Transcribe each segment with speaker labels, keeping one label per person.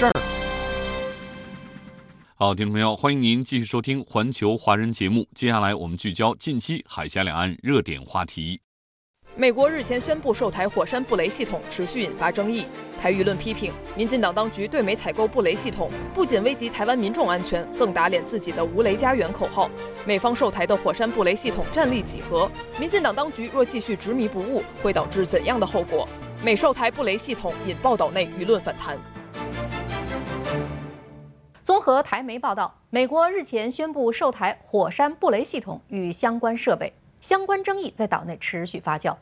Speaker 1: 事儿。
Speaker 2: 好，听众朋友，欢迎您继续收听《环球华人》节目。接下来我们聚焦近期海峡两岸热点话题。
Speaker 3: 美国日前宣布售台火山布雷系统，持续引发争议。台舆论批评，民进党当局对美采购布雷系统，不仅危及台湾民众安全，更打脸自己的“无雷家园”口号。美方售台的火山布雷系统战力几何？民进党当局若继续执迷不悟，会导致怎样的后果？美售台布雷系统引报道内舆论反弹。
Speaker 4: 综合台媒报道，美国日前宣布售台火山布雷系统与相关设备，相关争议在岛内持续发酵。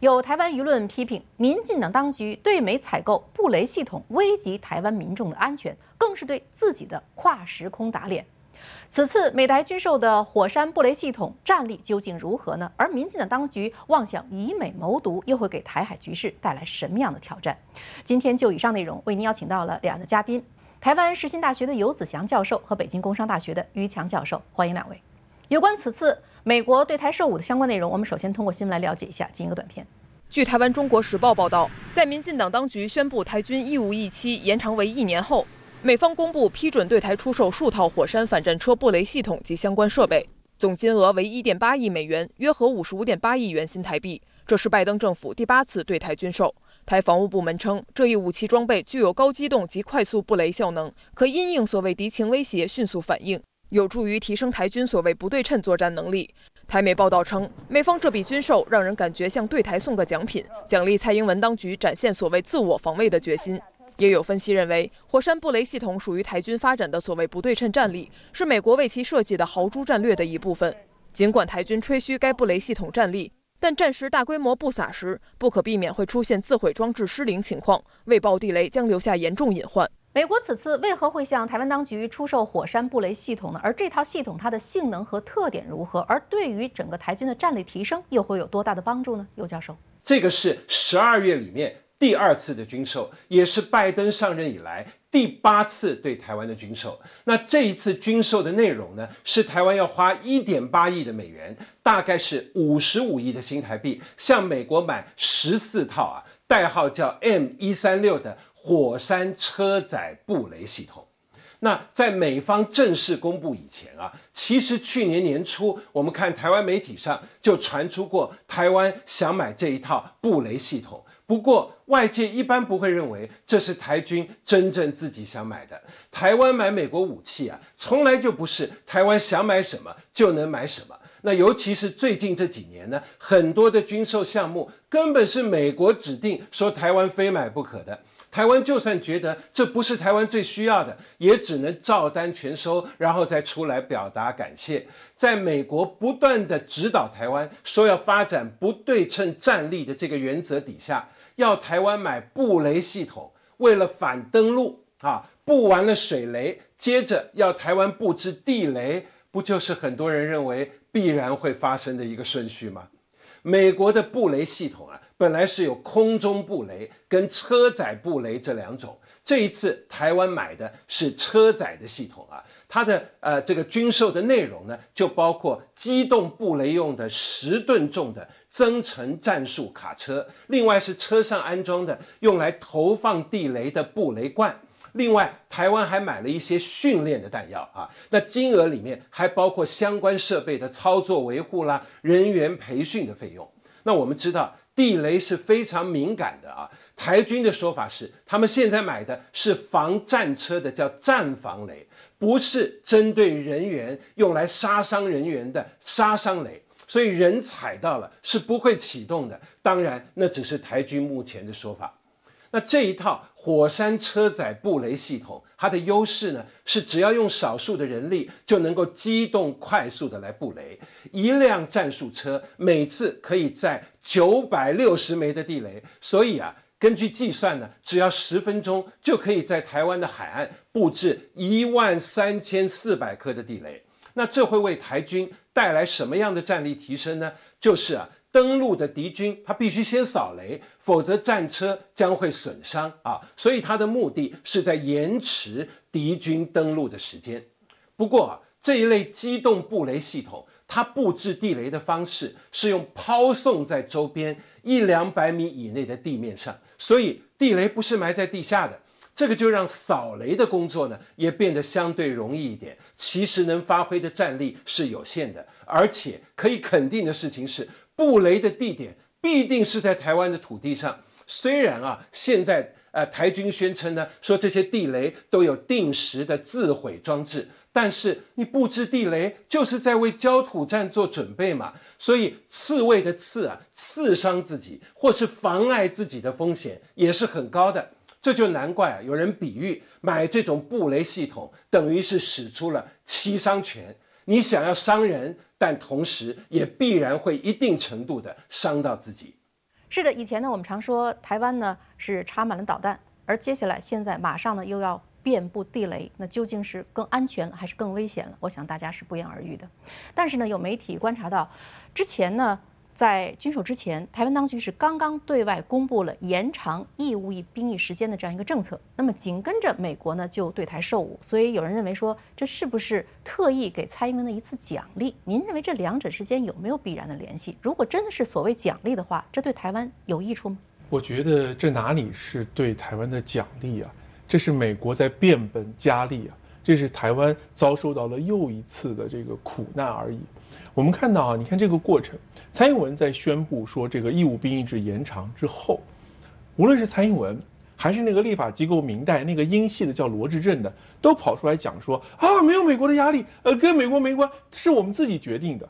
Speaker 4: 有台湾舆论批评，民进党当局对美采购布雷系统，危及台湾民众的安全，更是对自己的跨时空打脸。此次美台军售的火山布雷系统战力究竟如何呢？而民进党当局妄想以美谋独，又会给台海局势带来什么样的挑战？今天就以上内容，为您邀请到了两位嘉宾。台湾世新大学的游子祥教授和北京工商大学的于强教授，欢迎两位。有关此次美国对台售武的相关内容，我们首先通过新闻来了解一下，进一个短片。
Speaker 3: 据台湾《中国时报》报道，在民进党当局宣布台军义务役期延长为一年后，美方公布批准对台出售数套火山反战车布雷系统及相关设备，总金额为一点八亿美元，约合五十五点八亿元新台币。这是拜登政府第八次对台军售。台防务部门称，这一武器装备具有高机动及快速布雷效能，可因应所谓敌情威胁迅速反应，有助于提升台军所谓不对称作战能力。台媒报道称，美方这笔军售让人感觉像对台送个奖品，奖励蔡英文当局展现所谓自我防卫的决心。也有分析认为，火山布雷系统属于台军发展的所谓不对称战力，是美国为其设计的豪猪战略的一部分。尽管台军吹嘘该布雷系统战力，但战时大规模布撒时，不可避免会出现自毁装置失灵情况，未爆地雷将留下严重隐患。
Speaker 4: 美国此次为何会向台湾当局出售火山布雷系统呢？而这套系统它的性能和特点如何？而对于整个台军的战力提升又会有多大的帮助呢？尤教授，
Speaker 5: 这个是十二月里面第二次的军售，也是拜登上任以来。第八次对台湾的军售，那这一次军售的内容呢，是台湾要花一点八亿的美元，大概是五十五亿的新台币，向美国买十四套啊，代号叫 M 一三六的火山车载布雷系统。那在美方正式公布以前啊，其实去年年初，我们看台湾媒体上就传出过台湾想买这一套布雷系统。不过，外界一般不会认为这是台军真正自己想买的。台湾买美国武器啊，从来就不是台湾想买什么就能买什么。那尤其是最近这几年呢，很多的军售项目根本是美国指定，说台湾非买不可的。台湾就算觉得这不是台湾最需要的，也只能照单全收，然后再出来表达感谢。在美国不断的指导台湾，说要发展不对称战力的这个原则底下。要台湾买布雷系统，为了反登陆啊，布完了水雷，接着要台湾布置地雷，不就是很多人认为必然会发生的一个顺序吗？美国的布雷系统，本来是有空中布雷跟车载布雷这两种，这一次台湾买的是车载的系统啊，它的呃这个军售的内容呢，就包括机动布雷用的十吨重的。增程战术卡车，另外是车上安装的用来投放地雷的布雷罐，另外台湾还买了一些训练的弹药啊，那金额里面还包括相关设备的操作维护啦、人员培训的费用。那我们知道地雷是非常敏感的啊，台军的说法是，他们现在买的是防战车的叫战防雷，不是针对人员用来杀伤人员的杀伤雷。所以人踩到了是不会启动的，当然那只是台军目前的说法。那这一套火山车载布雷系统，它的优势呢是只要用少数的人力就能够机动快速的来布雷，一辆战术车每次可以载九百六十枚的地雷，所以啊根据计算呢，只要十分钟就可以在台湾的海岸布置一万三千四百颗的地雷。那这会为台军带来什么样的战力提升呢？就是啊，登陆的敌军他必须先扫雷，否则战车将会损伤啊。所以他的目的是在延迟敌军登陆的时间。不过啊，这一类机动布雷系统，它布置地雷的方式是用抛送在周边一两百米以内的地面上，所以地雷不是埋在地下的。这个就让扫雷的工作呢也变得相对容易一点。其实能发挥的战力是有限的，而且可以肯定的事情是，布雷的地点必定是在台湾的土地上。虽然啊，现在呃台军宣称呢说这些地雷都有定时的自毁装置，但是你布置地雷就是在为焦土战做准备嘛。所以刺猬的刺啊，刺伤自己或是妨碍自己的风险也是很高的。这就难怪啊！有人比喻买这种布雷系统，等于是使出了七伤拳。你想要伤人，但同时也必然会一定程度的伤到自己。
Speaker 4: 是的，以前呢，我们常说台湾呢是插满了导弹，而接下来现在马上呢又要遍布地雷，那究竟是更安全还是更危险了？我想大家是不言而喻的。但是呢，有媒体观察到，之前呢。在军售之前，台湾当局是刚刚对外公布了延长义务役兵役时间的这样一个政策。那么紧跟着美国呢就对台售武，所以有人认为说这是不是特意给蔡英文的一次奖励？您认为这两者之间有没有必然的联系？如果真的是所谓奖励的话，这对台湾有益处吗？
Speaker 6: 我觉得这哪里是对台湾的奖励啊？这是美国在变本加厉啊！这是台湾遭受到了又一次的这个苦难而已。我们看到啊，你看这个过程，蔡英文在宣布说这个义务兵役制延长之后，无论是蔡英文还是那个立法机构明代那个英系的叫罗志镇的，都跑出来讲说啊，没有美国的压力，呃，跟美国没关，是我们自己决定的。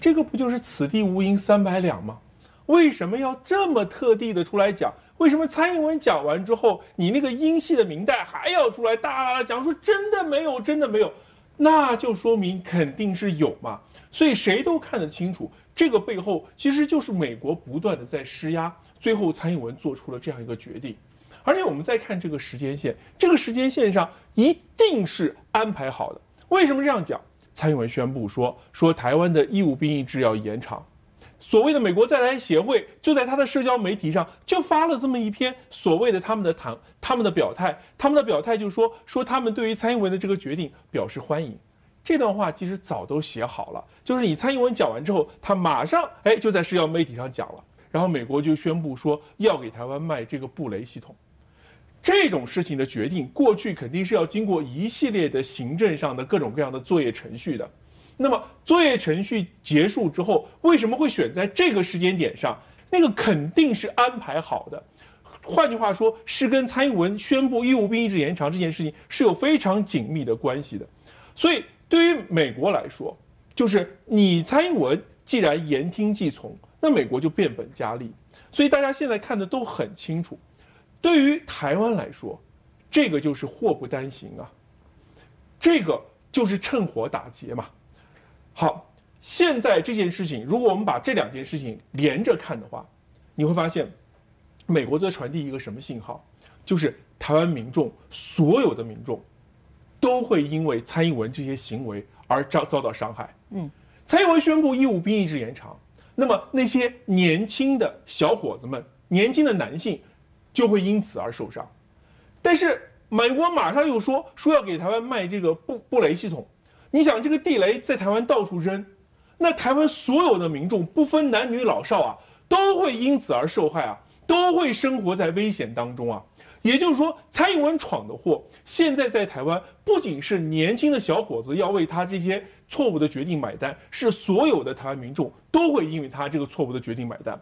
Speaker 6: 这个不就是此地无银三百两吗？为什么要这么特地的出来讲？为什么蔡英文讲完之后，你那个英系的明代还要出来大大的讲说真的没有，真的没有？那就说明肯定是有嘛。所以谁都看得清楚，这个背后其实就是美国不断的在施压，最后蔡英文做出了这样一个决定。而且我们再看这个时间线，这个时间线上一定是安排好的。为什么这样讲？蔡英文宣布说，说台湾的义务兵役制要延长。所谓的美国在台协会就在他的社交媒体上就发了这么一篇所谓的他们的谈他们的表态，他们的表态就说说他们对于蔡英文的这个决定表示欢迎。这段话其实早都写好了，就是你蔡英文讲完之后，他马上哎就在社交媒体上讲了，然后美国就宣布说要给台湾卖这个布雷系统。这种事情的决定，过去肯定是要经过一系列的行政上的各种各样的作业程序的。那么作业程序结束之后，为什么会选在这个时间点上？那个肯定是安排好的。换句话说，是跟蔡英文宣布义务兵役制延长这件事情是有非常紧密的关系的。所以。对于美国来说，就是你蔡英文既然言听计从，那美国就变本加厉。所以大家现在看的都很清楚。对于台湾来说，这个就是祸不单行啊，这个就是趁火打劫嘛。好，现在这件事情，如果我们把这两件事情连着看的话，你会发现，美国在传递一个什么信号？就是台湾民众所有的民众。都会因为蔡英文这些行为而遭遭到伤害。嗯，蔡英文宣布义务兵役制延长，那么那些年轻的小伙子们、年轻的男性就会因此而受伤。但是美国马上又说说要给台湾卖这个布布雷系统，你想这个地雷在台湾到处扔，那台湾所有的民众不分男女老少啊，都会因此而受害啊，都会生活在危险当中啊。也就是说，蔡英文闯的祸，现在在台湾不仅是年轻的小伙子要为他这些错误的决定买单，是所有的台湾民众都会因为他这个错误的决定买单。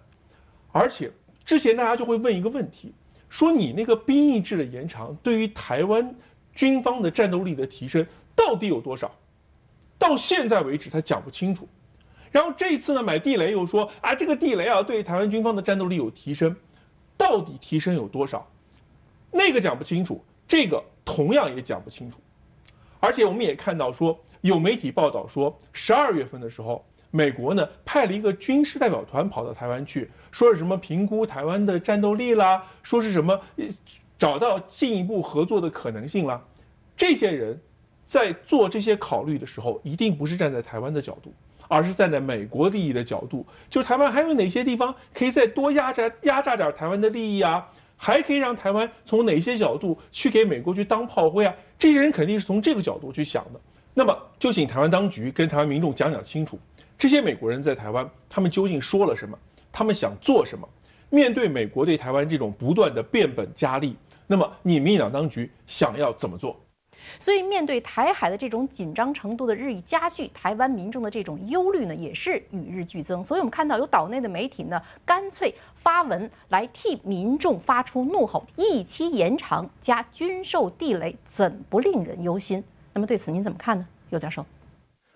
Speaker 6: 而且之前大家就会问一个问题，说你那个兵役制的延长对于台湾军方的战斗力的提升到底有多少？到现在为止他讲不清楚。然后这一次呢，买地雷又说啊，这个地雷啊对台湾军方的战斗力有提升，到底提升有多少？那个讲不清楚，这个同样也讲不清楚，而且我们也看到说，有媒体报道说，十二月份的时候，美国呢派了一个军事代表团跑到台湾去，说是什么评估台湾的战斗力啦，说是什么找到进一步合作的可能性啦。这些人在做这些考虑的时候，一定不是站在台湾的角度，而是站在美国利益的角度。就是台湾还有哪些地方可以再多压榨压榨点台湾的利益啊？还可以让台湾从哪些角度去给美国去当炮灰啊？这些人肯定是从这个角度去想的。那么就请台湾当局跟台湾民众讲讲清楚。这些美国人在台湾，他们究竟说了什么？他们想做什么？面对美国对台湾这种不断的变本加厉，那么你民进党当局想要怎么做？
Speaker 4: 所以，面对台海的这种紧张程度的日益加剧，台湾民众的这种忧虑呢，也是与日俱增。所以我们看到有岛内的媒体呢，干脆发文来替民众发出怒吼：一期延长加军售地雷，怎不令人忧心？那么对此您怎么看呢，尤教授？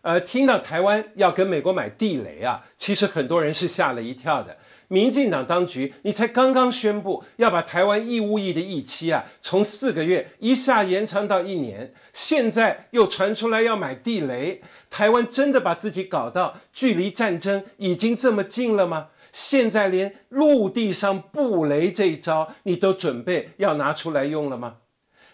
Speaker 5: 呃，听到台湾要跟美国买地雷啊，其实很多人是吓了一跳的。民进党当局，你才刚刚宣布要把台湾义务役的役期啊，从四个月一下延长到一年，现在又传出来要买地雷，台湾真的把自己搞到距离战争已经这么近了吗？现在连陆地上布雷这一招，你都准备要拿出来用了吗？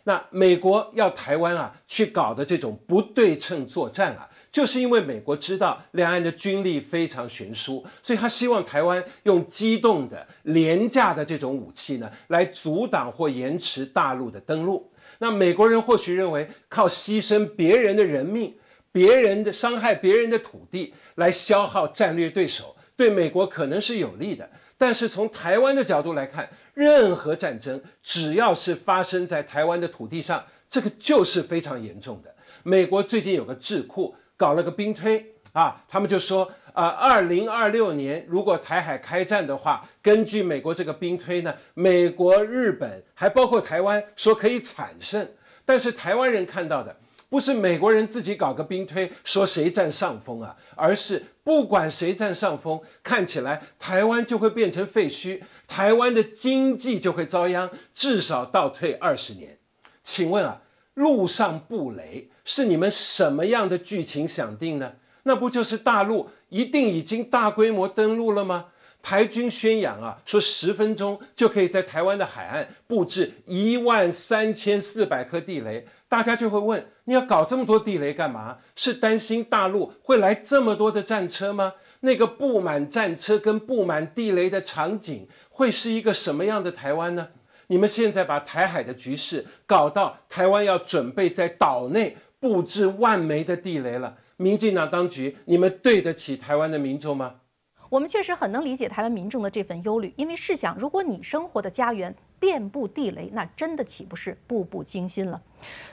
Speaker 5: 那美国要台湾啊去搞的这种不对称作战啊。就是因为美国知道两岸的军力非常悬殊，所以他希望台湾用机动的、廉价的这种武器呢，来阻挡或延迟大陆的登陆。那美国人或许认为，靠牺牲别人的人命、别人的伤害别人的土地来消耗战略对手，对美国可能是有利的。但是从台湾的角度来看，任何战争只要是发生在台湾的土地上，这个就是非常严重的。美国最近有个智库。搞了个兵推啊，他们就说啊，二零二六年如果台海开战的话，根据美国这个兵推呢，美国、日本还包括台湾说可以惨胜。但是台湾人看到的不是美国人自己搞个兵推说谁占上风啊，而是不管谁占上风，看起来台湾就会变成废墟，台湾的经济就会遭殃，至少倒退二十年。请问啊，路上布雷？是你们什么样的剧情想定呢？那不就是大陆一定已经大规模登陆了吗？台军宣扬啊，说十分钟就可以在台湾的海岸布置一万三千四百颗地雷，大家就会问：你要搞这么多地雷干嘛？是担心大陆会来这么多的战车吗？那个布满战车跟布满地雷的场景，会是一个什么样的台湾呢？你们现在把台海的局势搞到台湾要准备在岛内。布置万枚的地雷了，民进党当局，你们对得起台湾的民众吗？
Speaker 4: 我们确实很能理解台湾民众的这份忧虑，因为试想，如果你生活的家园遍布地雷，那真的岂不是步步惊心了？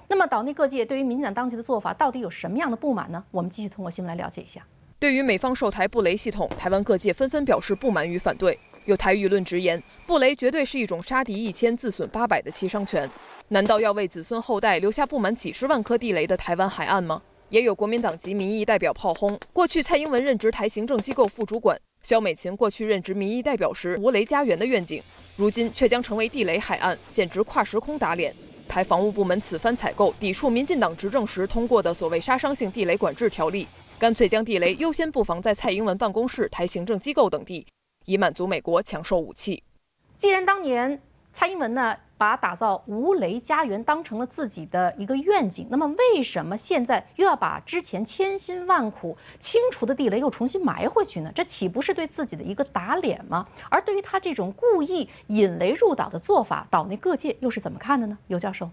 Speaker 4: 那么岛内各界对于民进党当局的做法到底有什么样的不满呢？我们继续通过新闻来了解一下。
Speaker 3: 对于美方售台布雷系统，台湾各界纷纷表示不满与反对。有台舆论直言，布雷绝对是一种杀敌一千自损八百的七伤拳。难道要为子孙后代留下布满几十万颗地雷的台湾海岸吗？也有国民党籍民意代表炮轰，过去蔡英文任职台行政机构副主管，肖美琴过去任职民意代表时无雷家园的愿景，如今却将成为地雷海岸，简直跨时空打脸。台防务部门此番采购抵触民进党执政时通过的所谓杀伤性地雷管制条例，干脆将地雷优先布防在蔡英文办公室、台行政机构等地，以满足美国抢售武器。
Speaker 4: 既然当年蔡英文呢？把打造无雷家园当成了自己的一个愿景，那么为什么现在又要把之前千辛万苦清除的地雷又重新埋回去呢？这岂不是对自己的一个打脸吗？而对于他这种故意引雷入岛的做法，岛内各界又是怎么看的呢？尤教授，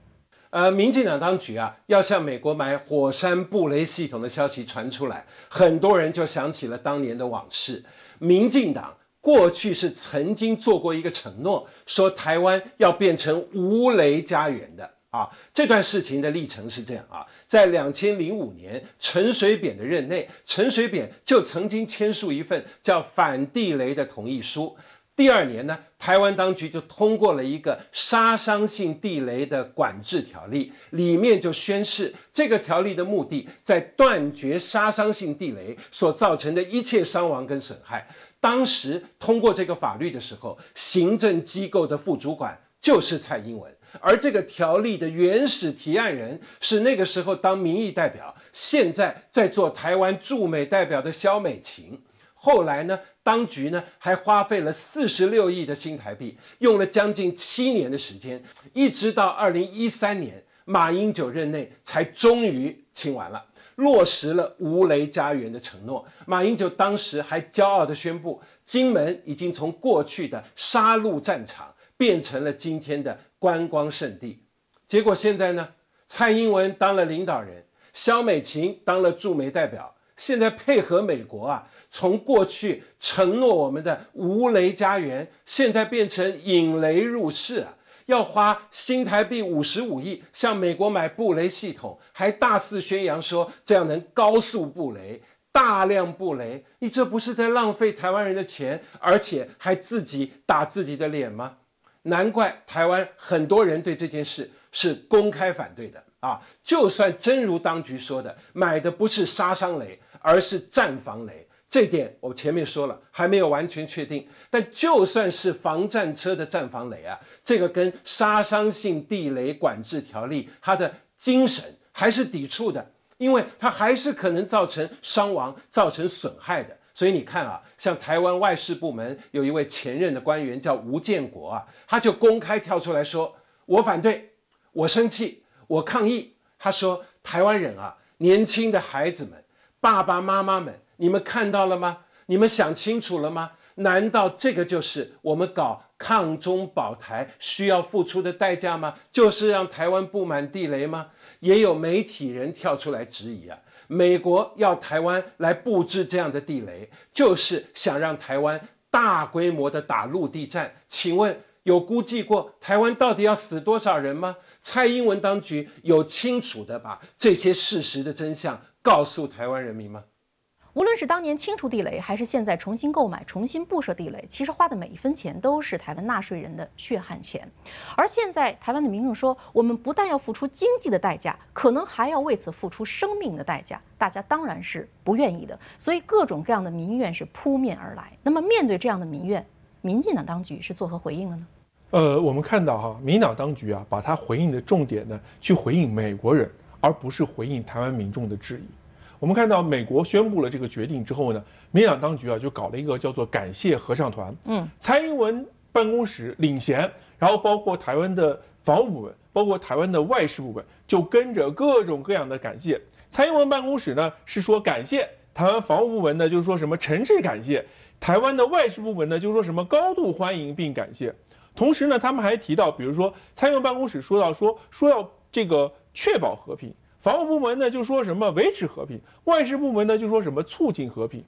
Speaker 5: 呃，民进党当局啊，要向美国买火山布雷系统的消息传出来，很多人就想起了当年的往事，民进党。过去是曾经做过一个承诺，说台湾要变成无雷家园的啊。这段事情的历程是这样啊，在两千零五年陈水扁的任内，陈水扁就曾经签署一份叫反地雷的同意书。第二年呢，台湾当局就通过了一个杀伤性地雷的管制条例，里面就宣示这个条例的目的在断绝杀伤性地雷所造成的一切伤亡跟损害。当时通过这个法律的时候，行政机构的副主管就是蔡英文，而这个条例的原始提案人是那个时候当民意代表，现在在做台湾驻美代表的萧美琴。后来呢，当局呢还花费了四十六亿的新台币，用了将近七年的时间，一直到二零一三年马英九任内才终于清完了，落实了无雷家园的承诺。马英九当时还骄傲地宣布，金门已经从过去的杀戮战场变成了今天的观光胜地。结果现在呢，蔡英文当了领导人，萧美琴当了驻美代表，现在配合美国啊。从过去承诺我们的无雷家园，现在变成引雷入室啊！要花新台币五十五亿向美国买布雷系统，还大肆宣扬说这样能高速布雷、大量布雷。你这不是在浪费台湾人的钱，而且还自己打自己的脸吗？难怪台湾很多人对这件事是公开反对的啊！就算真如当局说的，买的不是杀伤雷，而是战防雷。这点我前面说了，还没有完全确定。但就算是防战车的战防雷啊，这个跟杀伤性地雷管制条例它的精神还是抵触的，因为它还是可能造成伤亡、造成损害的。所以你看啊，像台湾外事部门有一位前任的官员叫吴建国啊，他就公开跳出来说：“我反对，我生气，我抗议。”他说：“台湾人啊，年轻的孩子们，爸爸妈妈们。”你们看到了吗？你们想清楚了吗？难道这个就是我们搞抗中保台需要付出的代价吗？就是让台湾布满地雷吗？也有媒体人跳出来质疑啊！美国要台湾来布置这样的地雷，就是想让台湾大规模的打陆地战。请问有估计过台湾到底要死多少人吗？蔡英文当局有清楚的把这些事实的真相告诉台湾人民吗？
Speaker 4: 无论是当年清除地雷，还是现在重新购买、重新布设地雷，其实花的每一分钱都是台湾纳税人的血汗钱。而现在，台湾的民众说，我们不但要付出经济的代价，可能还要为此付出生命的代价。大家当然是不愿意的，所以各种各样的民怨是扑面而来。那么，面对这样的民怨，民进党当局是作何回应的呢？
Speaker 6: 呃，我们看到哈，民党当局啊，把它回应的重点呢，去回应美国人，而不是回应台湾民众的质疑。我们看到美国宣布了这个决定之后呢，民党当局啊就搞了一个叫做“感谢合唱团”。嗯，蔡英文办公室领衔，然后包括台湾的防务部门，包括台湾的外事部门，就跟着各种各样的感谢。蔡英文办公室呢是说感谢，台湾防务部门呢就是说什么诚挚感谢，台湾的外事部门呢就是说什么高度欢迎并感谢。同时呢，他们还提到，比如说蔡英文办公室说到说说要这个确保和平。防务部门呢就说什么维持和平，外事部门呢就说什么促进和平，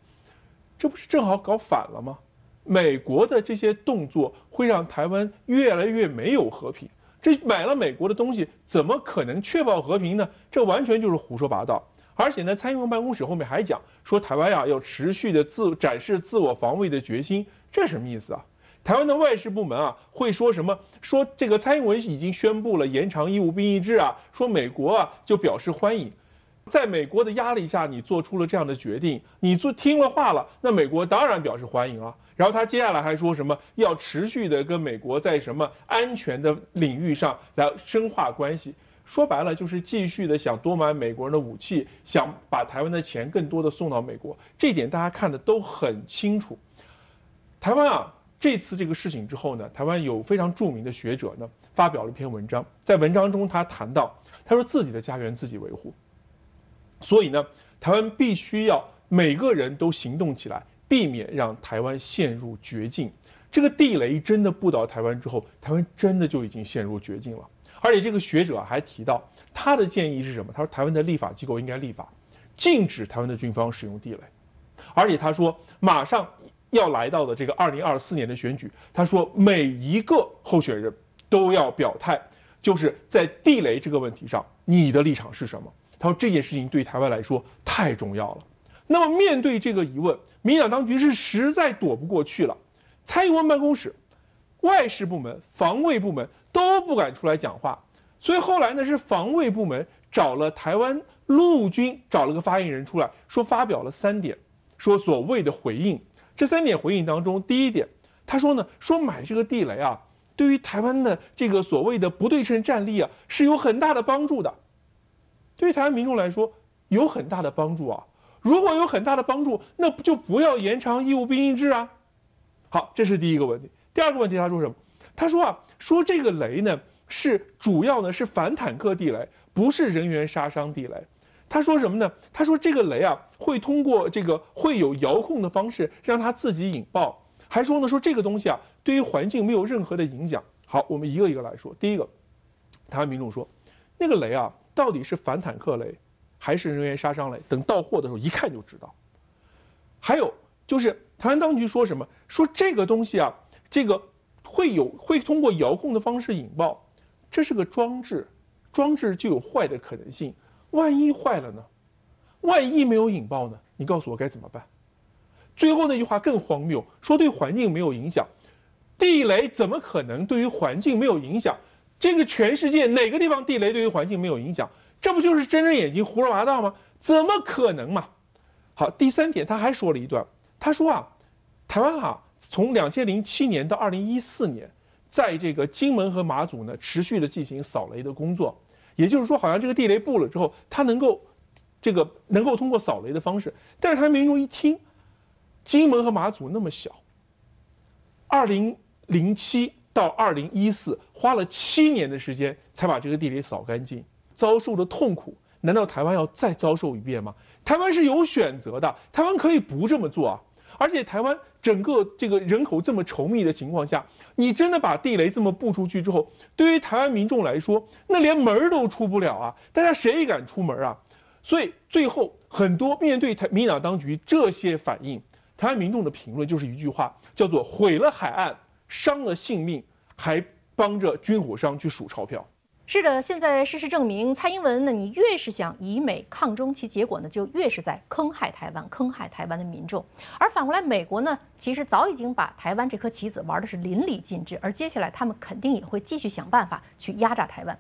Speaker 6: 这不是正好搞反了吗？美国的这些动作会让台湾越来越没有和平。这买了美国的东西，怎么可能确保和平呢？这完全就是胡说八道。而且呢，蔡英文办公室后面还讲说，台湾呀要持续的自展示自我防卫的决心，这什么意思啊？台湾的外事部门啊，会说什么？说这个蔡英文已经宣布了延长义务兵役制啊，说美国啊就表示欢迎，在美国的压力下，你做出了这样的决定，你做听了话了，那美国当然表示欢迎啊。然后他接下来还说什么？要持续的跟美国在什么安全的领域上来深化关系。说白了就是继续的想多买美国人的武器，想把台湾的钱更多的送到美国。这点大家看的都很清楚。台湾啊。这次这个事情之后呢，台湾有非常著名的学者呢发表了一篇文章，在文章中他谈到，他说自己的家园自己维护，所以呢，台湾必须要每个人都行动起来，避免让台湾陷入绝境。这个地雷真的布到台湾之后，台湾真的就已经陷入绝境了。而且这个学者还提到，他的建议是什么？他说台湾的立法机构应该立法，禁止台湾的军方使用地雷，而且他说马上。要来到的这个二零二四年的选举，他说每一个候选人都要表态，就是在地雷这个问题上，你的立场是什么？他说这件事情对台湾来说太重要了。那么面对这个疑问，民党当局是实在躲不过去了。蔡英文办公室、外事部门、防卫部门都不敢出来讲话，所以后来呢是防卫部门找了台湾陆军找了个发言人出来说，发表了三点，说所谓的回应。这三点回应当中，第一点，他说呢，说买这个地雷啊，对于台湾的这个所谓的不对称战力啊，是有很大的帮助的。对于台湾民众来说，有很大的帮助啊。如果有很大的帮助，那不就不要延长义务兵役制啊？好，这是第一个问题。第二个问题，他说什么？他说啊，说这个雷呢是主要呢是反坦克地雷，不是人员杀伤地雷。他说什么呢？他说这个雷啊会通过这个会有遥控的方式让它自己引爆，还说呢说这个东西啊对于环境没有任何的影响。好，我们一个一个来说。第一个，台湾民众说，那个雷啊到底是反坦克雷？还是人员杀伤雷，等到货的时候一看就知道。还有就是台湾当局说什么？说这个东西啊，这个会有会通过遥控的方式引爆，这是个装置，装置就有坏的可能性。万一坏了呢？万一没有引爆呢？你告诉我该怎么办？最后那句话更荒谬，说对环境没有影响，地雷怎么可能对于环境没有影响？这个全世界哪个地方地雷对于环境没有影响？这不就是睁着眼睛胡说八道吗？怎么可能嘛？好，第三点他还说了一段，他说啊，台湾啊，从两千零七年到二零一四年，在这个金门和马祖呢，持续的进行扫雷的工作，也就是说，好像这个地雷布了之后，它能够，这个能够通过扫雷的方式。但是台湾民众一听，金门和马祖那么小，二零零七到二零一四花了七年的时间才把这个地雷扫干净。遭受的痛苦，难道台湾要再遭受一遍吗？台湾是有选择的，台湾可以不这么做啊！而且台湾整个这个人口这么稠密的情况下，你真的把地雷这么布出去之后，对于台湾民众来说，那连门都出不了啊！大家谁敢出门啊？所以最后很多面对台民党当局这些反应，台湾民众的评论就是一句话，叫做毁了海岸，伤了性命，还帮着军火商去数钞票。
Speaker 4: 是的，现在事实证明，蔡英文呢，你越是想以美抗中，其结果呢，就越是在坑害台湾，坑害台湾的民众。而反过来，美国呢，其实早已经把台湾这颗棋子玩的是淋漓尽致，而接下来他们肯定也会继续想办法去压榨台湾。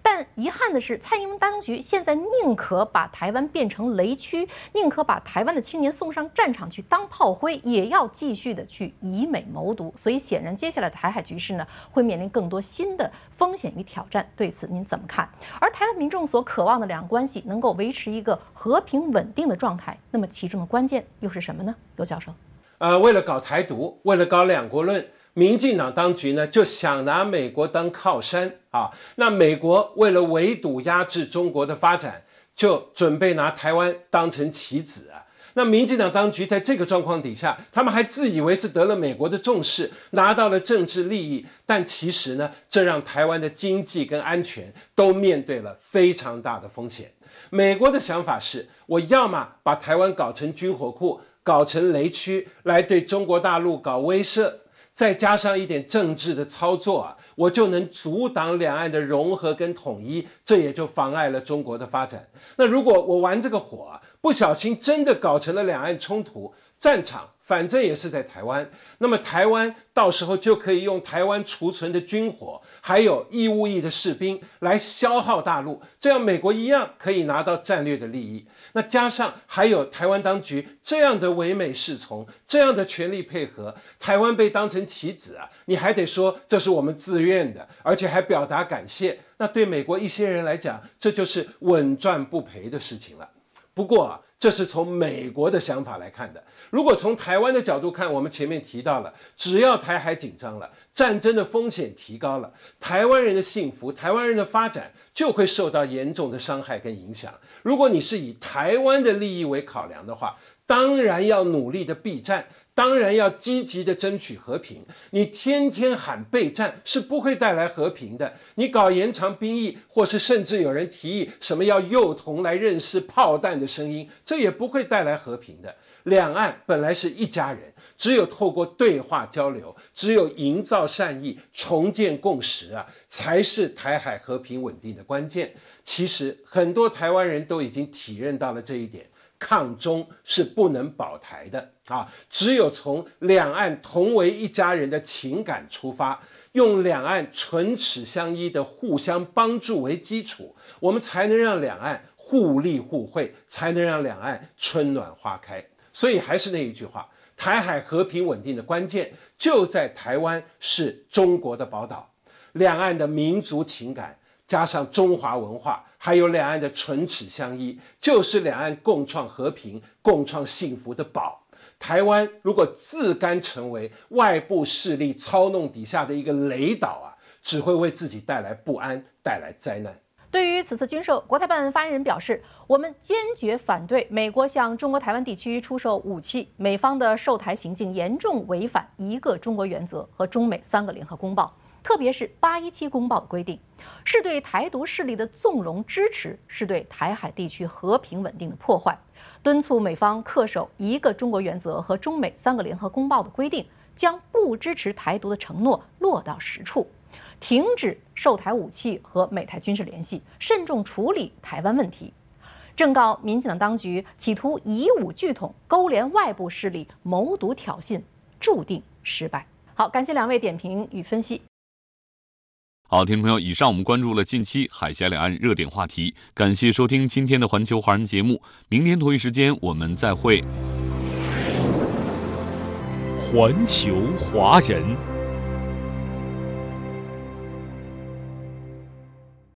Speaker 4: 但遗憾的是，蔡英文当局现在宁可把台湾变成雷区，宁可把台湾的青年送上战场去当炮灰，也要继续的去以美谋独。所以，显然接下来的台海局势呢，会面临更多新的风险与挑战。对对此您怎么看？而台湾民众所渴望的两岸关系能够维持一个和平稳定的状态，那么其中的关键又是什么呢？刘教授，
Speaker 5: 呃，为了搞台独，为了搞两国论。民进党当局呢就想拿美国当靠山啊，那美国为了围堵压制中国的发展，就准备拿台湾当成棋子啊。那民进党当局在这个状况底下，他们还自以为是得了美国的重视，拿到了政治利益，但其实呢，这让台湾的经济跟安全都面对了非常大的风险。美国的想法是，我要么把台湾搞成军火库，搞成雷区，来对中国大陆搞威慑。再加上一点政治的操作啊，我就能阻挡两岸的融合跟统一，这也就妨碍了中国的发展。那如果我玩这个火，不小心真的搞成了两岸冲突战场。反正也是在台湾，那么台湾到时候就可以用台湾储存的军火，还有义务役的士兵来消耗大陆，这样美国一样可以拿到战略的利益。那加上还有台湾当局这样的唯美是从，这样的全力配合，台湾被当成棋子啊，你还得说这是我们自愿的，而且还表达感谢。那对美国一些人来讲，这就是稳赚不赔的事情了。不过。这是从美国的想法来看的。如果从台湾的角度看，我们前面提到了，只要台海紧张了，战争的风险提高了，台湾人的幸福、台湾人的发展就会受到严重的伤害跟影响。如果你是以台湾的利益为考量的话，当然要努力的避战。当然要积极的争取和平。你天天喊备战是不会带来和平的。你搞延长兵役，或是甚至有人提议什么要幼童来认识炮弹的声音，这也不会带来和平的。两岸本来是一家人，只有透过对话交流，只有营造善意、重建共识啊，才是台海和平稳定的关键。其实很多台湾人都已经体认到了这一点。抗中是不能保台的啊！只有从两岸同为一家人的情感出发，用两岸唇齿相依的互相帮助为基础，我们才能让两岸互利互惠，才能让两岸春暖花开。所以还是那一句话，台海和平稳定的关键就在台湾是中国的宝岛，两岸的民族情感加上中华文化，还有两岸的唇齿相依，就是两岸共创和平、共创幸福的宝。台湾如果自甘成为外部势力操弄底下的一个雷岛啊，只会为自己带来不安，带来灾难。
Speaker 4: 对于此次军售，国台办发言人表示，我们坚决反对美国向中国台湾地区出售武器，美方的售台行径严重违反一个中国原则和中美三个联合公报，特别是八一七公报的规定，是对台独势力的纵容支持，是对台海地区和平稳定的破坏。敦促美方恪守一个中国原则和中美三个联合公报的规定，将不支持台独的承诺落到实处。停止售台武器和美台军事联系，慎重处理台湾问题，正告民进党当局企图以武拒统、勾连外部势力、谋独挑衅，注定失败。好，感谢两位点评与分析。
Speaker 2: 好，听众朋友，以上我们关注了近期海峡两岸热点话题，感谢收听今天的环球华人节目，明天同一时间我们再会。
Speaker 7: 环球华人。